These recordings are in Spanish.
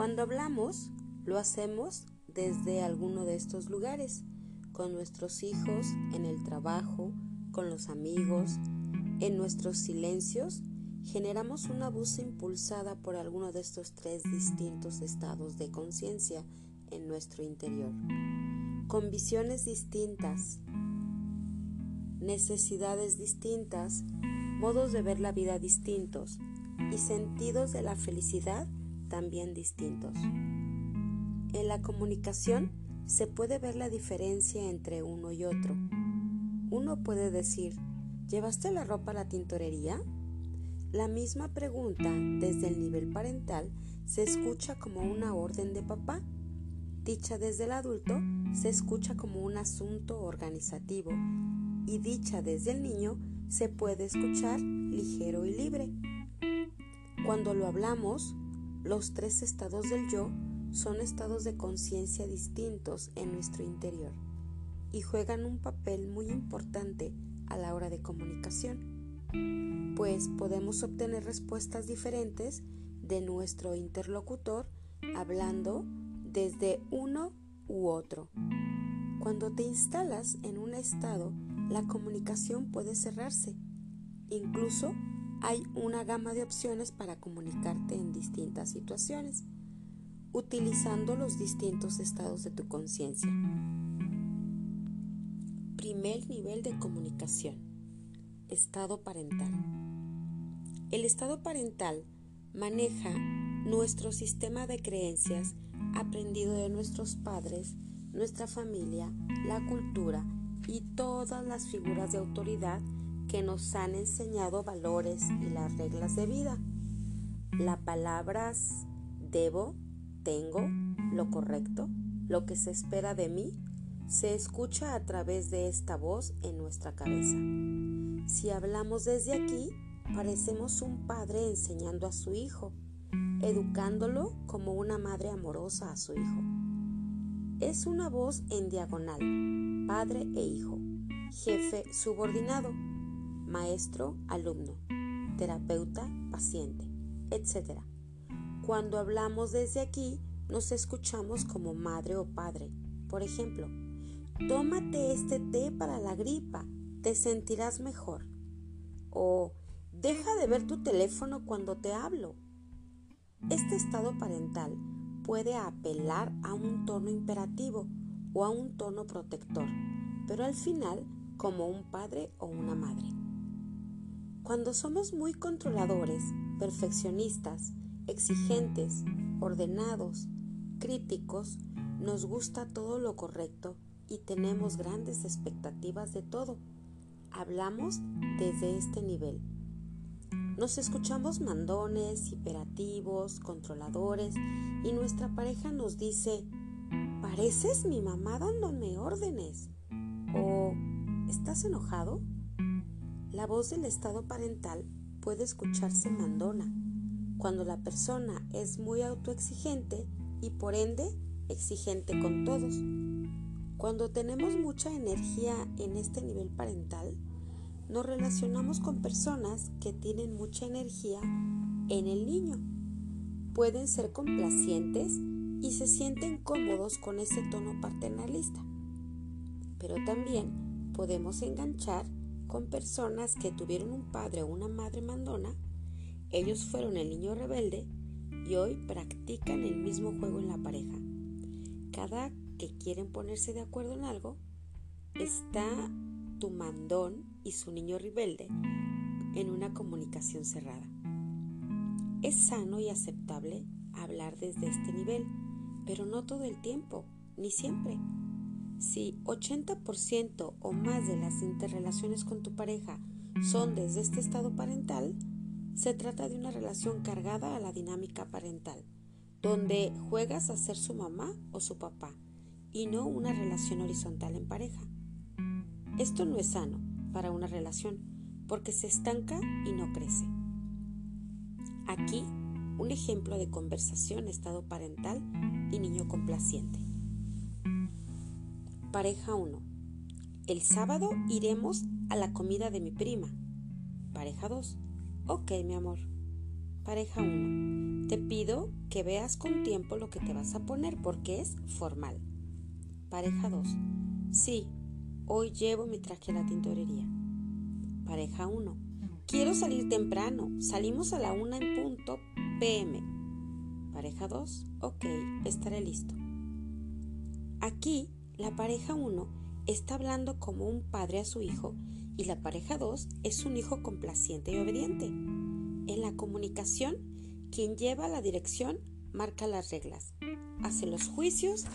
Cuando hablamos, lo hacemos desde alguno de estos lugares, con nuestros hijos, en el trabajo, con los amigos, en nuestros silencios, generamos una voz impulsada por alguno de estos tres distintos estados de conciencia en nuestro interior, con visiones distintas, necesidades distintas, modos de ver la vida distintos y sentidos de la felicidad también distintos. En la comunicación se puede ver la diferencia entre uno y otro. Uno puede decir, ¿llevaste la ropa a la tintorería? La misma pregunta desde el nivel parental se escucha como una orden de papá. Dicha desde el adulto se escucha como un asunto organizativo y dicha desde el niño se puede escuchar ligero y libre. Cuando lo hablamos, los tres estados del yo son estados de conciencia distintos en nuestro interior y juegan un papel muy importante a la hora de comunicación, pues podemos obtener respuestas diferentes de nuestro interlocutor hablando desde uno u otro. Cuando te instalas en un estado, la comunicación puede cerrarse. Incluso hay una gama de opciones para comunicarte en distintas situaciones utilizando los distintos estados de tu conciencia. Primer nivel de comunicación. Estado parental. El estado parental maneja nuestro sistema de creencias aprendido de nuestros padres, nuestra familia, la cultura y todas las figuras de autoridad que nos han enseñado valores y las reglas de vida. Las palabras debo, tengo, lo correcto, lo que se espera de mí, se escucha a través de esta voz en nuestra cabeza. Si hablamos desde aquí, parecemos un padre enseñando a su hijo, educándolo como una madre amorosa a su hijo. Es una voz en diagonal, padre e hijo, jefe subordinado, maestro alumno, terapeuta paciente, etc. Cuando hablamos desde aquí, nos escuchamos como madre o padre. Por ejemplo, tómate este té para la gripa, te sentirás mejor. O deja de ver tu teléfono cuando te hablo. Este estado parental puede apelar a un tono imperativo o a un tono protector, pero al final como un padre o una madre. Cuando somos muy controladores, perfeccionistas, exigentes, ordenados, críticos, nos gusta todo lo correcto y tenemos grandes expectativas de todo. Hablamos desde este nivel. Nos escuchamos mandones, hiperativos, controladores y nuestra pareja nos dice, pareces mi mamá dándome órdenes. o ¿estás enojado? La voz del estado parental puede escucharse mandona cuando la persona es muy autoexigente y por ende exigente con todos. Cuando tenemos mucha energía en este nivel parental, nos relacionamos con personas que tienen mucha energía en el niño. Pueden ser complacientes y se sienten cómodos con ese tono paternalista. Pero también podemos enganchar con personas que tuvieron un padre o una madre mandona ellos fueron el niño rebelde y hoy practican el mismo juego en la pareja. Cada que quieren ponerse de acuerdo en algo, está tu mandón y su niño rebelde en una comunicación cerrada. Es sano y aceptable hablar desde este nivel, pero no todo el tiempo, ni siempre. Si 80% o más de las interrelaciones con tu pareja son desde este estado parental, se trata de una relación cargada a la dinámica parental, donde juegas a ser su mamá o su papá y no una relación horizontal en pareja. Esto no es sano para una relación porque se estanca y no crece. Aquí un ejemplo de conversación estado parental y niño complaciente. Pareja 1. El sábado iremos a la comida de mi prima. Pareja 2. Ok, mi amor. Pareja 1. Te pido que veas con tiempo lo que te vas a poner porque es formal. Pareja 2. Sí, hoy llevo mi traje a la tintorería. Pareja 1. Quiero salir temprano. Salimos a la 1 en punto PM. Pareja 2. Ok, estaré listo. Aquí, la pareja 1 está hablando como un padre a su hijo y la pareja 2 es un hijo complaciente y obediente. En la comunicación, quien lleva la dirección marca las reglas, hace los juicios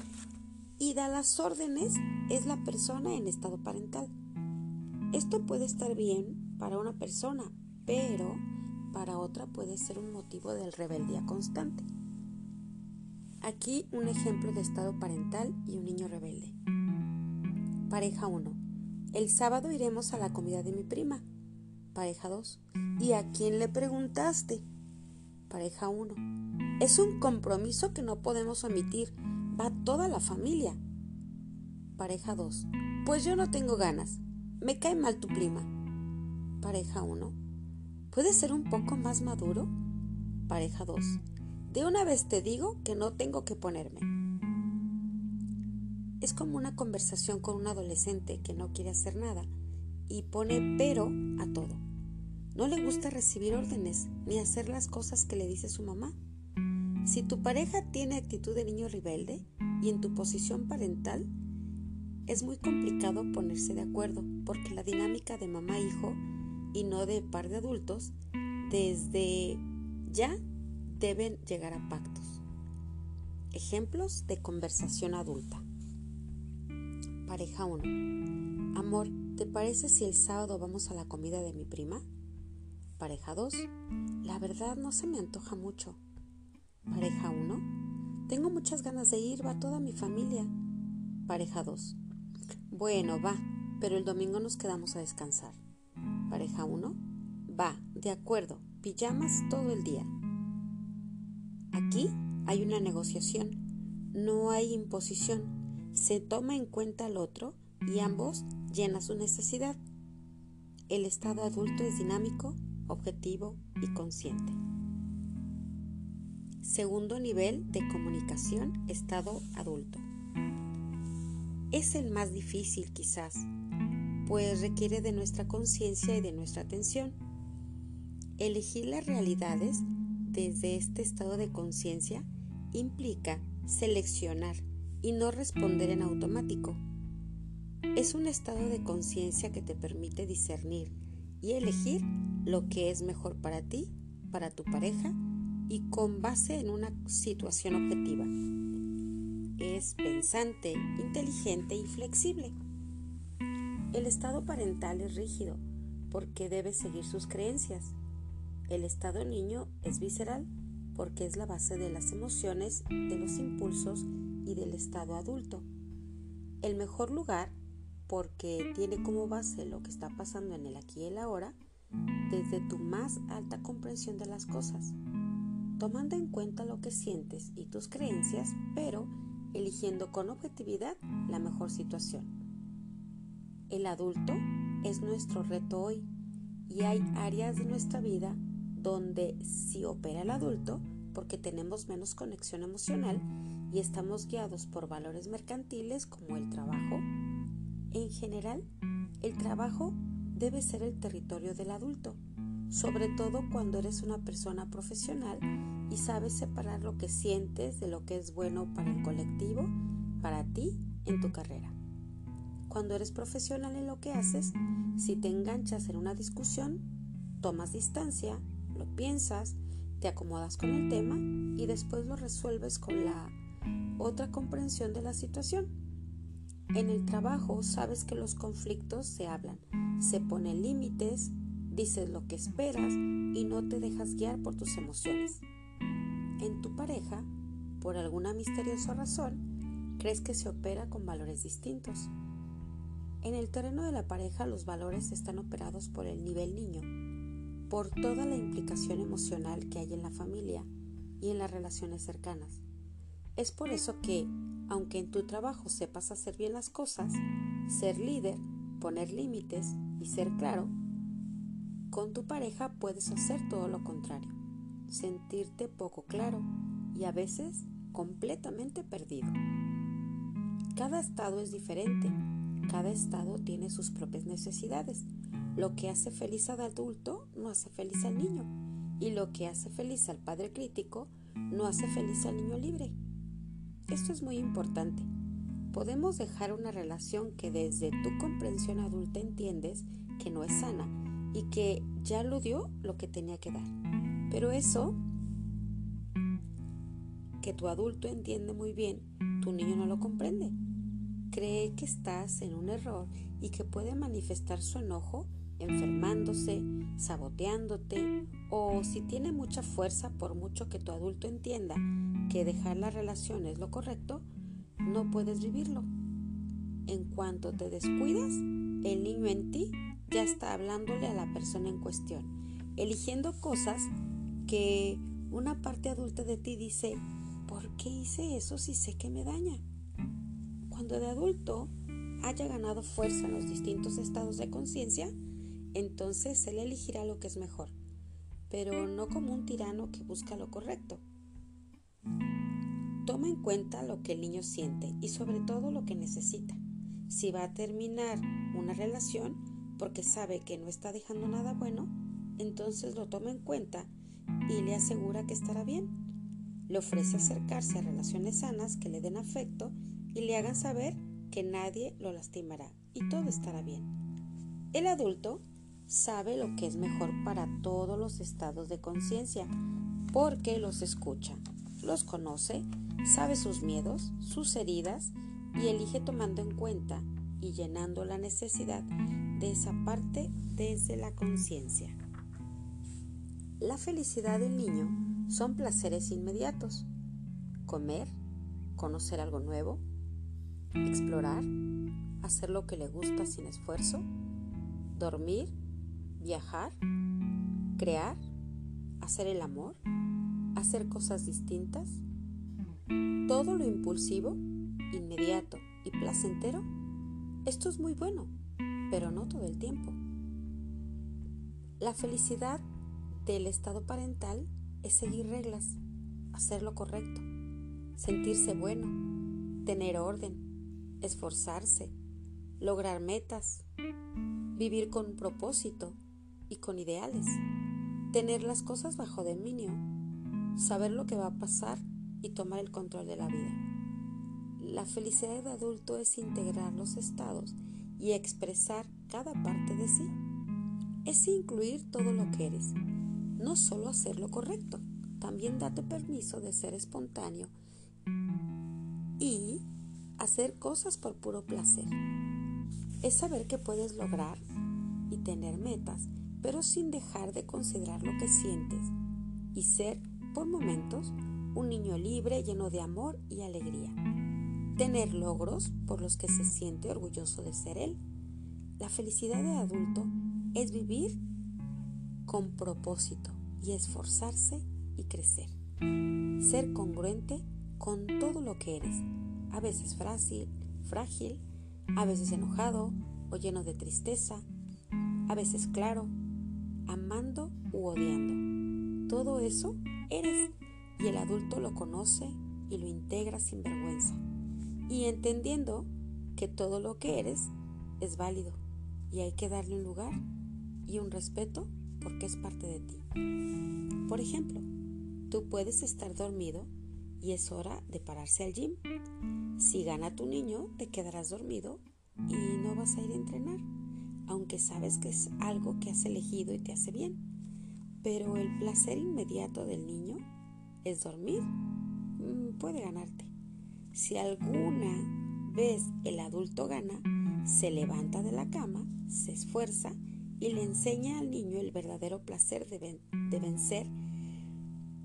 y da las órdenes es la persona en estado parental. Esto puede estar bien para una persona, pero para otra puede ser un motivo de rebeldía constante. Aquí un ejemplo de estado parental y un niño rebelde. Pareja 1. El sábado iremos a la comida de mi prima. Pareja 2. ¿Y a quién le preguntaste? Pareja 1. Es un compromiso que no podemos omitir. Va toda la familia. Pareja 2. Pues yo no tengo ganas. Me cae mal tu prima. Pareja 1. ¿Puedes ser un poco más maduro? Pareja 2. De una vez te digo que no tengo que ponerme. Es como una conversación con un adolescente que no quiere hacer nada y pone pero a todo. No le gusta recibir órdenes ni hacer las cosas que le dice su mamá. Si tu pareja tiene actitud de niño rebelde y en tu posición parental, es muy complicado ponerse de acuerdo porque la dinámica de mamá-hijo y no de par de adultos desde ya deben llegar a pactos. Ejemplos de conversación adulta. Pareja 1. Amor, ¿te parece si el sábado vamos a la comida de mi prima? Pareja 2. La verdad no se me antoja mucho. Pareja 1. Tengo muchas ganas de ir, va toda mi familia. Pareja 2. Bueno, va, pero el domingo nos quedamos a descansar. Pareja 1. Va, de acuerdo, pijamas todo el día. Aquí hay una negociación, no hay imposición. Se toma en cuenta al otro y ambos llenan su necesidad. El estado adulto es dinámico, objetivo y consciente. Segundo nivel de comunicación, estado adulto es el más difícil quizás, pues requiere de nuestra conciencia y de nuestra atención. Elegir las realidades desde este estado de conciencia implica seleccionar y no responder en automático. Es un estado de conciencia que te permite discernir y elegir lo que es mejor para ti, para tu pareja y con base en una situación objetiva es pensante, inteligente y flexible. El estado parental es rígido porque debe seguir sus creencias. El estado niño es visceral porque es la base de las emociones, de los impulsos y del estado adulto. El mejor lugar porque tiene como base lo que está pasando en el aquí y el ahora desde tu más alta comprensión de las cosas, tomando en cuenta lo que sientes y tus creencias, pero eligiendo con objetividad la mejor situación. El adulto es nuestro reto hoy y hay áreas de nuestra vida donde sí opera el adulto porque tenemos menos conexión emocional y estamos guiados por valores mercantiles como el trabajo. En general, el trabajo debe ser el territorio del adulto, sobre todo cuando eres una persona profesional y sabes separar lo que sientes de lo que es bueno para el colectivo, para ti, en tu carrera. Cuando eres profesional en lo que haces, si te enganchas en una discusión, tomas distancia, lo piensas, te acomodas con el tema y después lo resuelves con la otra comprensión de la situación. En el trabajo sabes que los conflictos se hablan, se ponen límites, dices lo que esperas y no te dejas guiar por tus emociones en tu pareja, por alguna misteriosa razón, crees que se opera con valores distintos. En el terreno de la pareja los valores están operados por el nivel niño, por toda la implicación emocional que hay en la familia y en las relaciones cercanas. Es por eso que, aunque en tu trabajo sepas hacer bien las cosas, ser líder, poner límites y ser claro, con tu pareja puedes hacer todo lo contrario sentirte poco claro y a veces completamente perdido. Cada estado es diferente, cada estado tiene sus propias necesidades. Lo que hace feliz al adulto no hace feliz al niño y lo que hace feliz al padre crítico no hace feliz al niño libre. Esto es muy importante. Podemos dejar una relación que desde tu comprensión adulta entiendes que no es sana y que ya lo dio lo que tenía que dar. Pero eso que tu adulto entiende muy bien, tu niño no lo comprende. Cree que estás en un error y que puede manifestar su enojo enfermándose, saboteándote o si tiene mucha fuerza por mucho que tu adulto entienda que dejar la relación es lo correcto, no puedes vivirlo. En cuanto te descuidas, el niño en ti ya está hablándole a la persona en cuestión, eligiendo cosas que una parte adulta de ti dice, ¿por qué hice eso si sé que me daña? Cuando de adulto haya ganado fuerza en los distintos estados de conciencia, entonces él elegirá lo que es mejor, pero no como un tirano que busca lo correcto. Toma en cuenta lo que el niño siente y sobre todo lo que necesita. Si va a terminar una relación porque sabe que no está dejando nada bueno, entonces lo toma en cuenta y le asegura que estará bien. Le ofrece acercarse a relaciones sanas que le den afecto y le hagan saber que nadie lo lastimará y todo estará bien. El adulto sabe lo que es mejor para todos los estados de conciencia porque los escucha, los conoce, sabe sus miedos, sus heridas y elige tomando en cuenta y llenando la necesidad de esa parte desde la conciencia. La felicidad del niño son placeres inmediatos. Comer, conocer algo nuevo, explorar, hacer lo que le gusta sin esfuerzo, dormir, viajar, crear, hacer el amor, hacer cosas distintas. Todo lo impulsivo, inmediato y placentero, esto es muy bueno, pero no todo el tiempo. La felicidad del estado parental es seguir reglas, hacer lo correcto, sentirse bueno, tener orden, esforzarse, lograr metas, vivir con propósito con ideales, tener las cosas bajo dominio, saber lo que va a pasar y tomar el control de la vida. La felicidad de adulto es integrar los estados y expresar cada parte de sí. Es incluir todo lo que eres, no solo hacer lo correcto, también date permiso de ser espontáneo y hacer cosas por puro placer. Es saber que puedes lograr y tener metas, pero sin dejar de considerar lo que sientes y ser, por momentos, un niño libre lleno de amor y alegría. Tener logros por los que se siente orgulloso de ser él. La felicidad de adulto es vivir con propósito y esforzarse y crecer. Ser congruente con todo lo que eres, a veces frágil, frágil, a veces enojado o lleno de tristeza, a veces claro, amando u odiando. Todo eso eres y el adulto lo conoce y lo integra sin vergüenza y entendiendo que todo lo que eres es válido y hay que darle un lugar y un respeto porque es parte de ti. Por ejemplo, tú puedes estar dormido y es hora de pararse al gym. Si gana tu niño, te quedarás dormido y no vas a ir a entrenar, aunque sabes que es algo que has elegido y te hace bien. Pero el placer inmediato del niño es dormir. Mm, puede ganarte. Si alguna vez el adulto gana, se levanta de la cama, se esfuerza y le enseña al niño el verdadero placer de, vencer,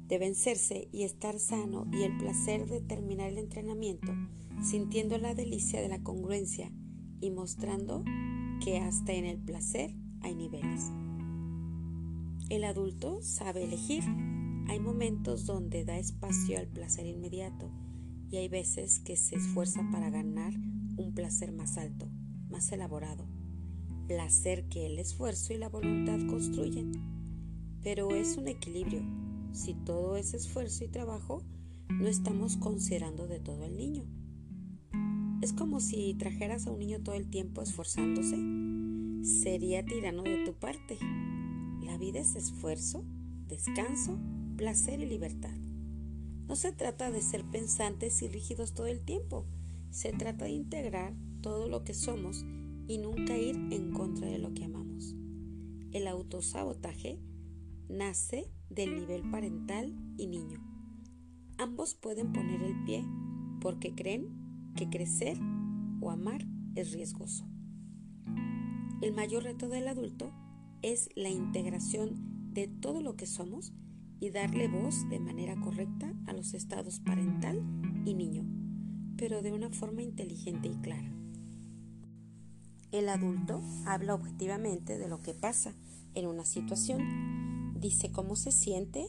de vencerse y estar sano y el placer de terminar el entrenamiento, sintiendo la delicia de la congruencia y mostrando que hasta en el placer hay niveles. El adulto sabe elegir. Hay momentos donde da espacio al placer inmediato y hay veces que se esfuerza para ganar un placer más alto, más elaborado placer que el esfuerzo y la voluntad construyen, pero es un equilibrio. si todo es esfuerzo y trabajo, no estamos considerando de todo el niño. Es como si trajeras a un niño todo el tiempo esforzándose. Sería tirano de tu parte. La vida es esfuerzo, descanso, placer y libertad. No se trata de ser pensantes y rígidos todo el tiempo. Se trata de integrar todo lo que somos y nunca ir en contra de lo que amamos. El autosabotaje nace del nivel parental y niño. Ambos pueden poner el pie porque creen que crecer o amar es riesgoso. El mayor reto del adulto es la integración de todo lo que somos y darle voz de manera correcta a los estados parental y niño, pero de una forma inteligente y clara. El adulto habla objetivamente de lo que pasa en una situación, dice cómo se siente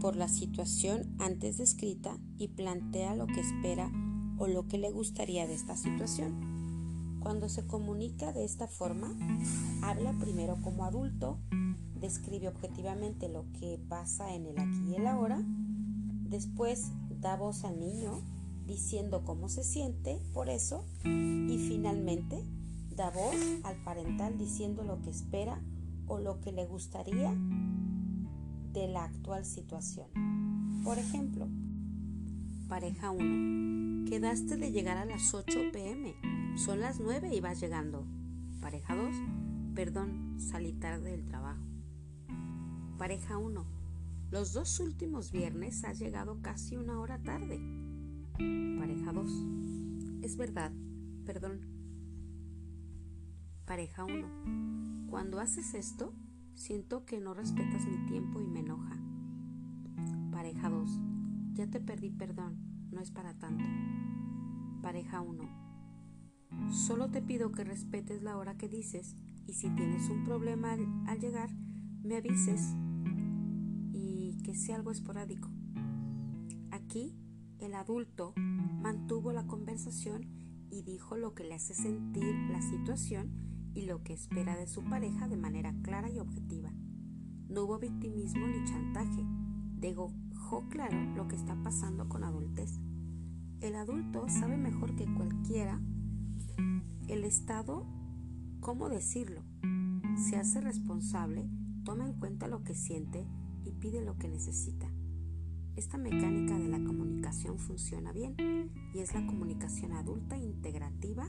por la situación antes descrita y plantea lo que espera o lo que le gustaría de esta situación. Cuando se comunica de esta forma, habla primero como adulto, describe objetivamente lo que pasa en el aquí y el ahora, después da voz al niño diciendo cómo se siente por eso y finalmente da voz al parental diciendo lo que espera o lo que le gustaría de la actual situación. Por ejemplo, pareja 1. Quedaste de llegar a las 8 pm. Son las 9 y vas llegando. Pareja 2. Perdón, salí tarde del trabajo. Pareja 1. Los dos últimos viernes has llegado casi una hora tarde. Pareja 2. Es verdad, perdón, Pareja 1. Cuando haces esto, siento que no respetas mi tiempo y me enoja. Pareja 2. Ya te perdí perdón, no es para tanto. Pareja 1. Solo te pido que respetes la hora que dices y si tienes un problema al, al llegar, me avises y que sea algo esporádico. Aquí el adulto mantuvo la conversación y dijo lo que le hace sentir la situación y lo que espera de su pareja de manera clara y objetiva. No hubo victimismo ni chantaje, dejó claro lo que está pasando con adultez. El adulto sabe mejor que cualquiera el estado, cómo decirlo. Se hace responsable, toma en cuenta lo que siente y pide lo que necesita. Esta mecánica de la comunicación funciona bien y es la comunicación adulta integrativa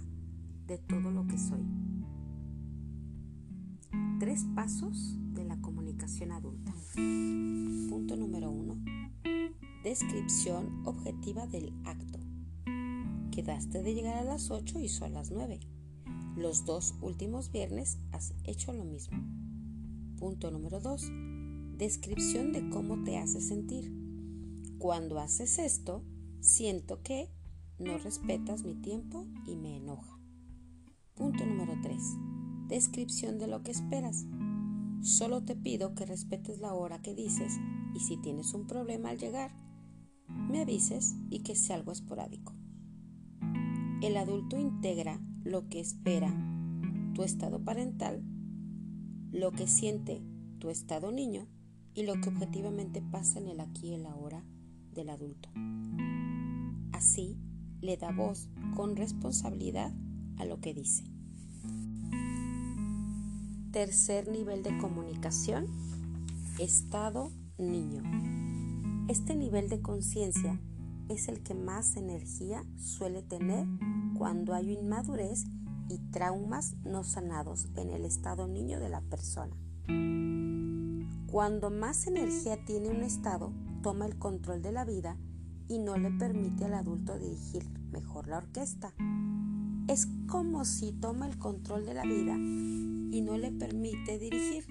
de todo lo que soy. Tres pasos de la comunicación adulta. Punto número uno. Descripción objetiva del acto. Quedaste de llegar a las 8 y son las 9. Los dos últimos viernes has hecho lo mismo. Punto número 2. Descripción de cómo te hace sentir. Cuando haces esto, siento que no respetas mi tiempo y me enoja. Punto número 3 descripción de lo que esperas. Solo te pido que respetes la hora que dices y si tienes un problema al llegar, me avises y que sea algo esporádico. El adulto integra lo que espera tu estado parental, lo que siente tu estado niño y lo que objetivamente pasa en el aquí y el ahora del adulto. Así le da voz con responsabilidad a lo que dice. Tercer nivel de comunicación, estado niño. Este nivel de conciencia es el que más energía suele tener cuando hay inmadurez y traumas no sanados en el estado niño de la persona. Cuando más energía tiene un estado, toma el control de la vida y no le permite al adulto dirigir mejor la orquesta. Es como si toma el control de la vida y no le permite dirigir.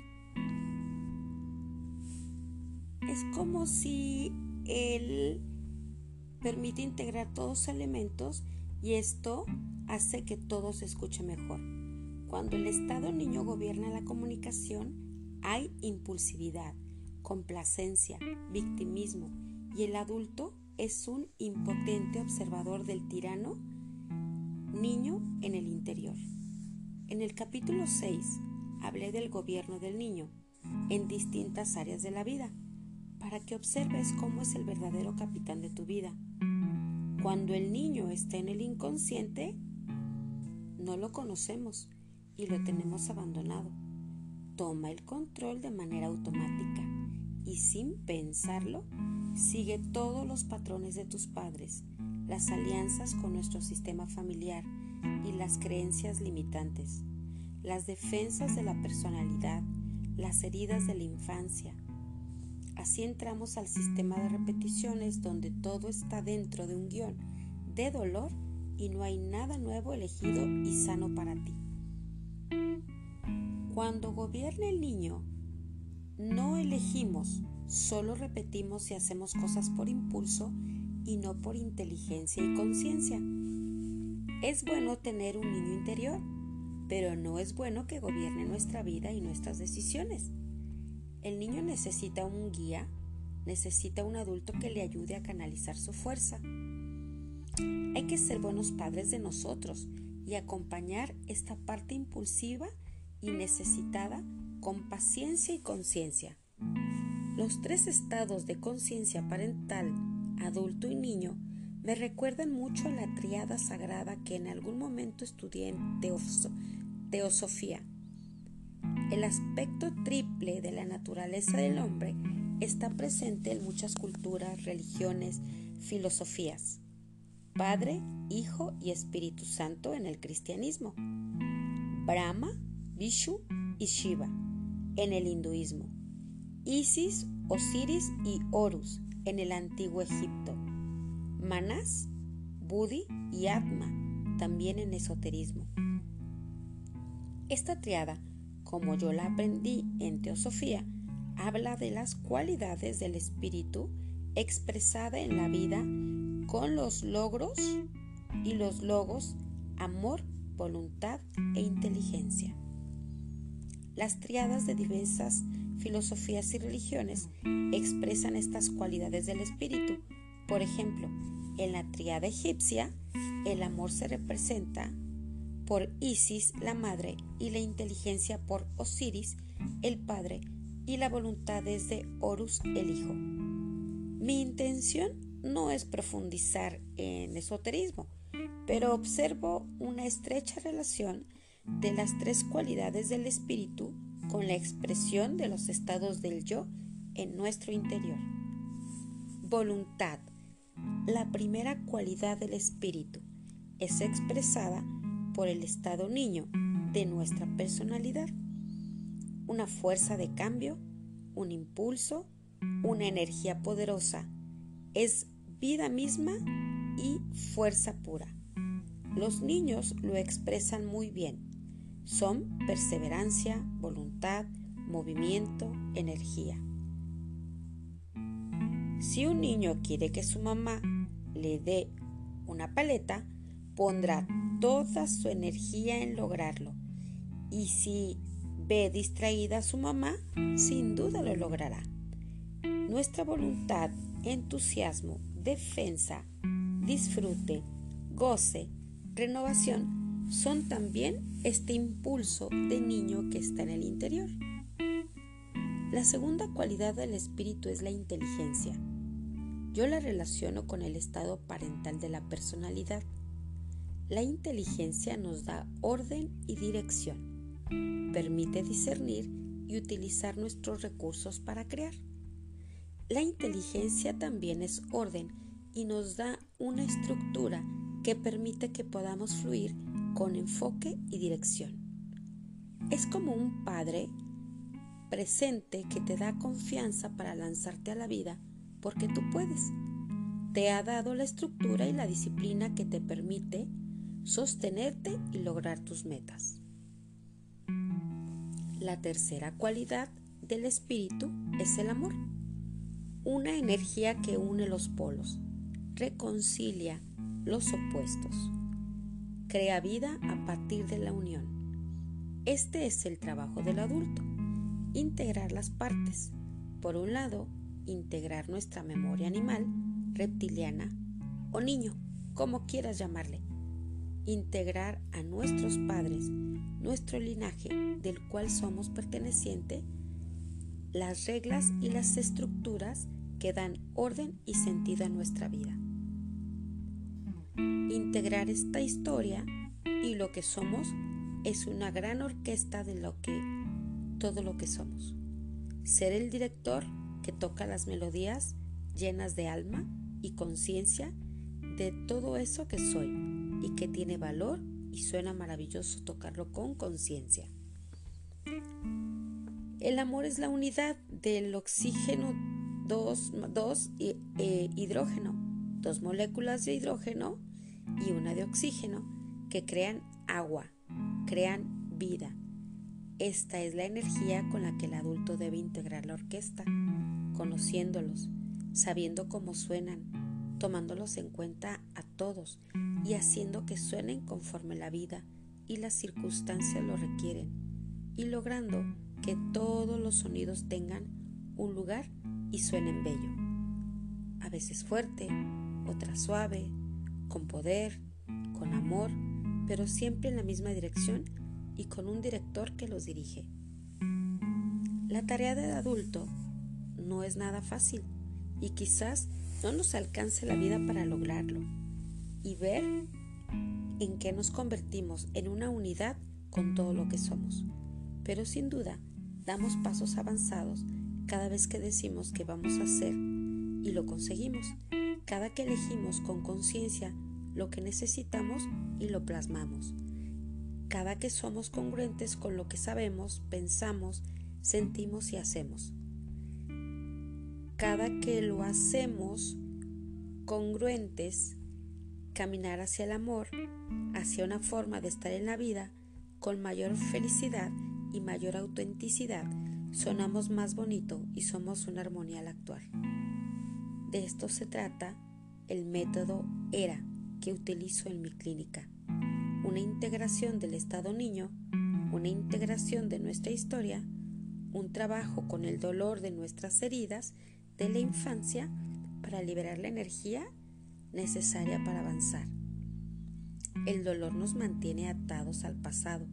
Es como si él permite integrar todos los elementos y esto hace que todo se escuche mejor. Cuando el estado niño gobierna la comunicación, hay impulsividad, complacencia, victimismo y el adulto es un impotente observador del tirano niño en el interior. En el capítulo 6 hablé del gobierno del niño en distintas áreas de la vida. para que observes cómo es el verdadero capitán de tu vida. Cuando el niño está en el inconsciente, no lo conocemos y lo tenemos abandonado. Toma el control de manera automática y sin pensarlo, sigue todos los patrones de tus padres, las alianzas con nuestro sistema familiar y las creencias limitantes, las defensas de la personalidad, las heridas de la infancia. Así entramos al sistema de repeticiones donde todo está dentro de un guion de dolor y no hay nada nuevo elegido y sano para ti. Cuando gobierna el niño, no elegimos, solo repetimos y hacemos cosas por impulso y no por inteligencia y conciencia. Es bueno tener un niño interior, pero no es bueno que gobierne nuestra vida y nuestras decisiones. El niño necesita un guía, necesita un adulto que le ayude a canalizar su fuerza. Hay que ser buenos padres de nosotros y acompañar esta parte impulsiva y necesitada con paciencia y conciencia. Los tres estados de conciencia parental, adulto y niño me recuerdan mucho a la triada sagrada que en algún momento estudié en teosofía. El aspecto triple de la naturaleza del hombre está presente en muchas culturas, religiones, filosofías. Padre, Hijo y Espíritu Santo en el cristianismo, Brahma, Vishnu y Shiva en el hinduismo, Isis, Osiris y Horus en el antiguo Egipto, Manás, Budi y Atma también en esoterismo. Esta triada, como yo la aprendí en Teosofía, habla de las cualidades del espíritu expresada en la vida con los logros y los logos amor, voluntad e inteligencia. Las triadas de diversas filosofías y religiones expresan estas cualidades del espíritu. Por ejemplo, en la triada egipcia, el amor se representa por Isis, la madre, y la inteligencia por Osiris, el padre, y la voluntad es de Horus, el hijo. Mi intención no es profundizar en esoterismo, pero observo una estrecha relación de las tres cualidades del espíritu con la expresión de los estados del yo en nuestro interior. Voluntad. La primera cualidad del espíritu es expresada por el estado niño de nuestra personalidad. Una fuerza de cambio, un impulso, una energía poderosa. Es vida misma y fuerza pura. Los niños lo expresan muy bien. Son perseverancia, voluntad, movimiento, energía. Si un niño quiere que su mamá le dé una paleta, pondrá toda su energía en lograrlo. Y si ve distraída a su mamá, sin duda lo logrará. Nuestra voluntad, entusiasmo defensa, disfrute, goce, renovación son también este impulso de niño que está en el interior. La segunda cualidad del espíritu es la inteligencia. Yo la relaciono con el estado parental de la personalidad. La inteligencia nos da orden y dirección. Permite discernir y utilizar nuestros recursos para crear. La inteligencia también es orden y nos da una estructura que permite que podamos fluir con enfoque y dirección. Es como un padre presente que te da confianza para lanzarte a la vida porque tú puedes. Te ha dado la estructura y la disciplina que te permite sostenerte y lograr tus metas. La tercera cualidad del espíritu es el amor una energía que une los polos, reconcilia los opuestos, crea vida a partir de la unión. Este es el trabajo del adulto, integrar las partes. Por un lado, integrar nuestra memoria animal, reptiliana o niño, como quieras llamarle. Integrar a nuestros padres, nuestro linaje del cual somos perteneciente, las reglas y las estructuras que dan orden y sentido a nuestra vida. Integrar esta historia y lo que somos es una gran orquesta de lo que todo lo que somos. Ser el director que toca las melodías llenas de alma y conciencia de todo eso que soy y que tiene valor y suena maravilloso tocarlo con conciencia. El amor es la unidad del oxígeno 2, eh, hidrógeno, dos moléculas de hidrógeno y una de oxígeno que crean agua, crean vida. Esta es la energía con la que el adulto debe integrar la orquesta, conociéndolos, sabiendo cómo suenan, tomándolos en cuenta a todos y haciendo que suenen conforme la vida y las circunstancias lo requieren, y logrando que todos los sonidos tengan un lugar y suenen bello. A veces fuerte, otra suave, con poder, con amor, pero siempre en la misma dirección y con un director que los dirige. La tarea del adulto no es nada fácil y quizás no nos alcance la vida para lograrlo y ver en qué nos convertimos en una unidad con todo lo que somos. Pero sin duda damos pasos avanzados cada vez que decimos que vamos a hacer y lo conseguimos, cada que elegimos con conciencia lo que necesitamos y lo plasmamos, cada que somos congruentes con lo que sabemos, pensamos, sentimos y hacemos, cada que lo hacemos congruentes, caminar hacia el amor, hacia una forma de estar en la vida con mayor felicidad y mayor autenticidad, sonamos más bonito y somos una armonía al actuar. De esto se trata el método ERA que utilizo en mi clínica. Una integración del estado niño, una integración de nuestra historia, un trabajo con el dolor de nuestras heridas de la infancia para liberar la energía necesaria para avanzar. El dolor nos mantiene atados al pasado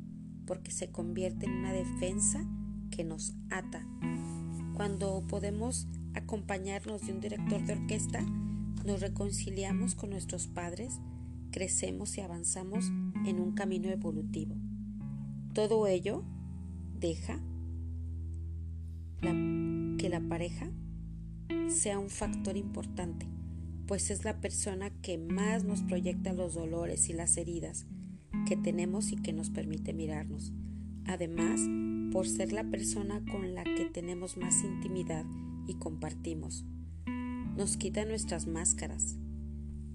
porque se convierte en una defensa que nos ata. Cuando podemos acompañarnos de un director de orquesta, nos reconciliamos con nuestros padres, crecemos y avanzamos en un camino evolutivo. Todo ello deja que la pareja sea un factor importante, pues es la persona que más nos proyecta los dolores y las heridas que tenemos y que nos permite mirarnos. Además, por ser la persona con la que tenemos más intimidad y compartimos. Nos quita nuestras máscaras.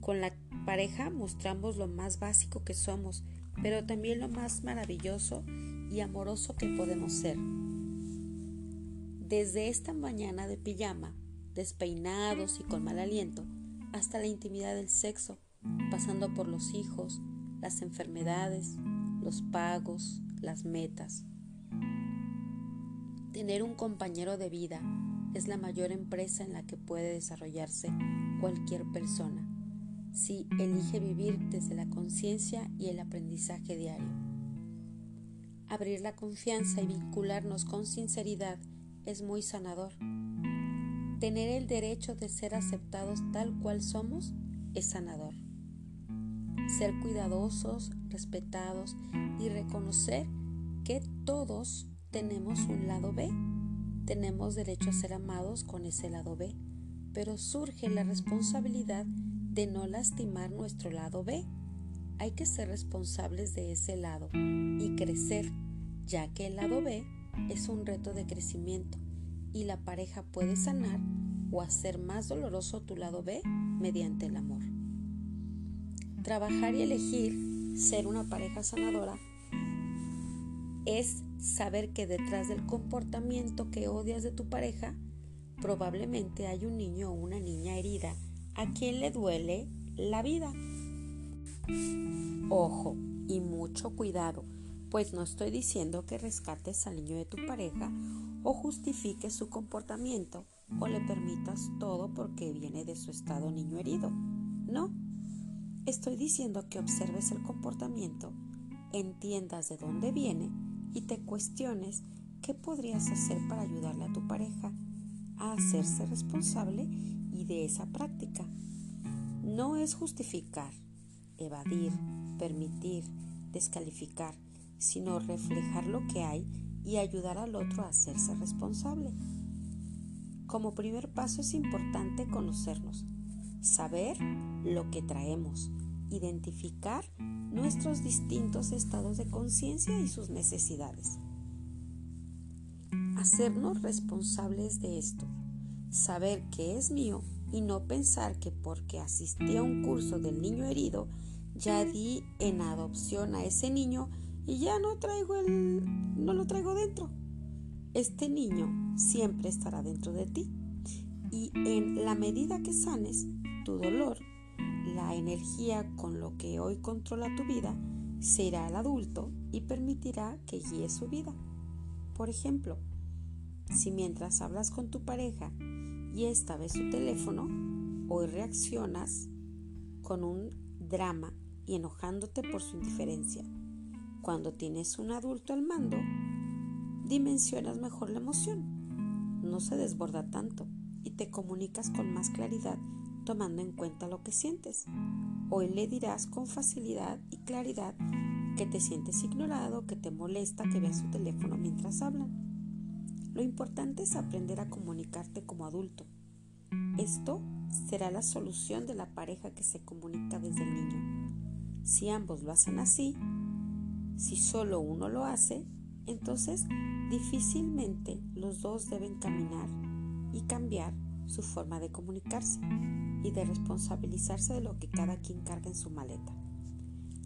Con la pareja mostramos lo más básico que somos, pero también lo más maravilloso y amoroso que podemos ser. Desde esta mañana de pijama, despeinados y con mal aliento, hasta la intimidad del sexo, pasando por los hijos, las enfermedades, los pagos, las metas. Tener un compañero de vida es la mayor empresa en la que puede desarrollarse cualquier persona, si elige vivir desde la conciencia y el aprendizaje diario. Abrir la confianza y vincularnos con sinceridad es muy sanador. Tener el derecho de ser aceptados tal cual somos es sanador ser cuidadosos, respetados y reconocer que todos tenemos un lado B. Tenemos derecho a ser amados con ese lado B, pero surge la responsabilidad de no lastimar nuestro lado B. Hay que ser responsables de ese lado y crecer, ya que el lado B es un reto de crecimiento y la pareja puede sanar o hacer más doloroso tu lado B mediante el amor. Trabajar y elegir ser una pareja sanadora es saber que detrás del comportamiento que odias de tu pareja probablemente hay un niño o una niña herida a quien le duele la vida. Ojo y mucho cuidado, pues no estoy diciendo que rescates al niño de tu pareja o justifiques su comportamiento o le permitas todo porque viene de su estado niño herido. No, Estoy diciendo que observes el comportamiento, entiendas de dónde viene y te cuestiones qué podrías hacer para ayudarle a tu pareja. a hacerse responsable y de esa práctica. No es justificar, evadir, permitir, descalificar, sino reflejar lo que hay y ayudar al otro a hacerse responsable. Como primer paso es importante conocernos, saber lo que traemos, identificar nuestros distintos estados de conciencia y sus necesidades. Hacernos responsables de esto, saber que es mío y no pensar que porque asistí a un curso del niño herido, ya di en adopción a ese niño y ya no traigo el no lo traigo dentro. Este niño siempre estará dentro de ti y en la medida que sanes tu dolor, la energía con lo que hoy controla tu vida se irá al adulto y permitirá que guíe su vida. Por ejemplo, si mientras hablas con tu pareja y esta vez su teléfono, hoy reaccionas con un drama y enojándote por su indiferencia. Cuando tienes un adulto al mando, dimensionas mejor la emoción. No se desborda tanto y te comunicas con más claridad tomando en cuenta lo que sientes. Hoy le dirás con facilidad y claridad que te sientes ignorado, que te molesta que veas su teléfono mientras hablan. Lo importante es aprender a comunicarte como adulto. Esto será la solución de la pareja que se comunica desde el niño. Si ambos lo hacen así, si solo uno lo hace, entonces difícilmente los dos deben caminar y cambiar su forma de comunicarse y de responsabilizarse de lo que cada quien carga en su maleta.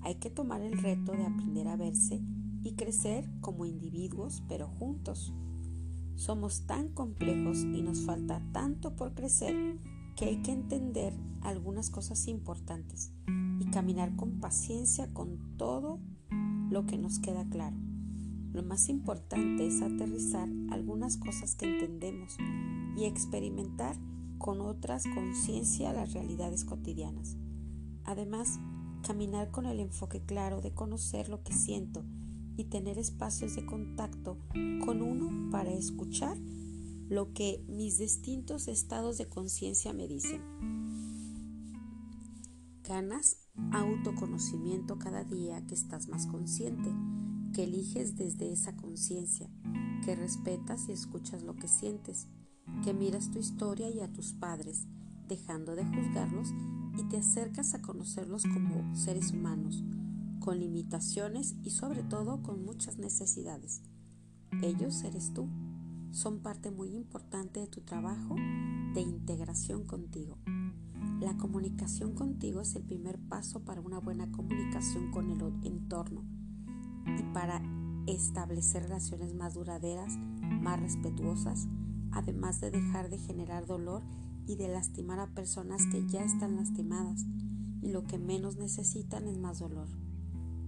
Hay que tomar el reto de aprender a verse y crecer como individuos, pero juntos. Somos tan complejos y nos falta tanto por crecer que hay que entender algunas cosas importantes y caminar con paciencia con todo lo que nos queda claro. Lo más importante es aterrizar algunas cosas que entendemos y experimentar con otras conciencia las realidades cotidianas. Además, caminar con el enfoque claro de conocer lo que siento y tener espacios de contacto con uno para escuchar lo que mis distintos estados de conciencia me dicen. Ganas autoconocimiento cada día que estás más consciente, que eliges desde esa conciencia, que respetas y escuchas lo que sientes, que miras tu historia y a tus padres, dejando de juzgarlos y te acercas a conocerlos como seres humanos, con limitaciones y sobre todo con muchas necesidades. Ellos eres tú, son parte muy importante de tu trabajo de integración contigo. La comunicación contigo es el primer paso para una buena comunicación con el entorno y para establecer relaciones más duraderas, más respetuosas, además de dejar de generar dolor y de lastimar a personas que ya están lastimadas y lo que menos necesitan es más dolor.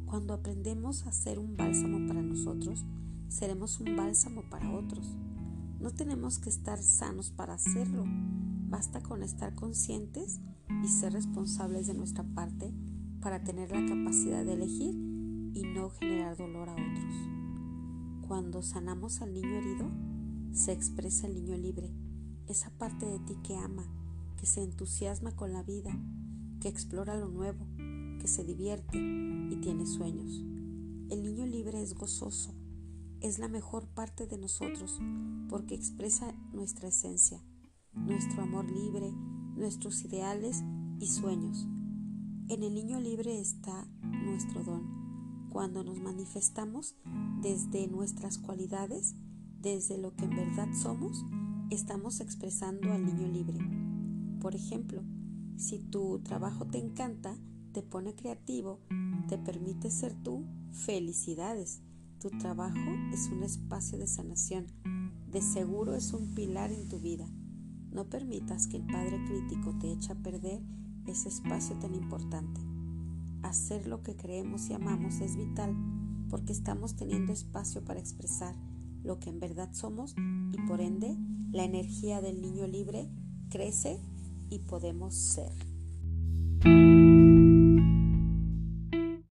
Cuando aprendemos a ser un bálsamo para nosotros, seremos un bálsamo para otros. No tenemos que estar sanos para hacerlo. Basta con estar conscientes y ser responsables de nuestra parte para tener la capacidad de elegir y no generar dolor a otros. Cuando sanamos al niño herido, se expresa el niño libre, esa parte de ti que ama, que se entusiasma con la vida, que explora lo nuevo, que se divierte y tiene sueños. El niño libre es gozoso, es la mejor parte de nosotros porque expresa nuestra esencia, nuestro amor libre, nuestros ideales y sueños. En el niño libre está nuestro don. Cuando nos manifestamos desde nuestras cualidades, desde lo que en verdad somos, estamos expresando al niño libre. Por ejemplo, si tu trabajo te encanta, te pone creativo, te permite ser tú, felicidades. Tu trabajo es un espacio de sanación, de seguro es un pilar en tu vida. No permitas que el Padre crítico te eche a perder ese espacio tan importante. Hacer lo que creemos y amamos es vital porque estamos teniendo espacio para expresar lo que en verdad somos y por ende la energía del niño libre crece y podemos ser.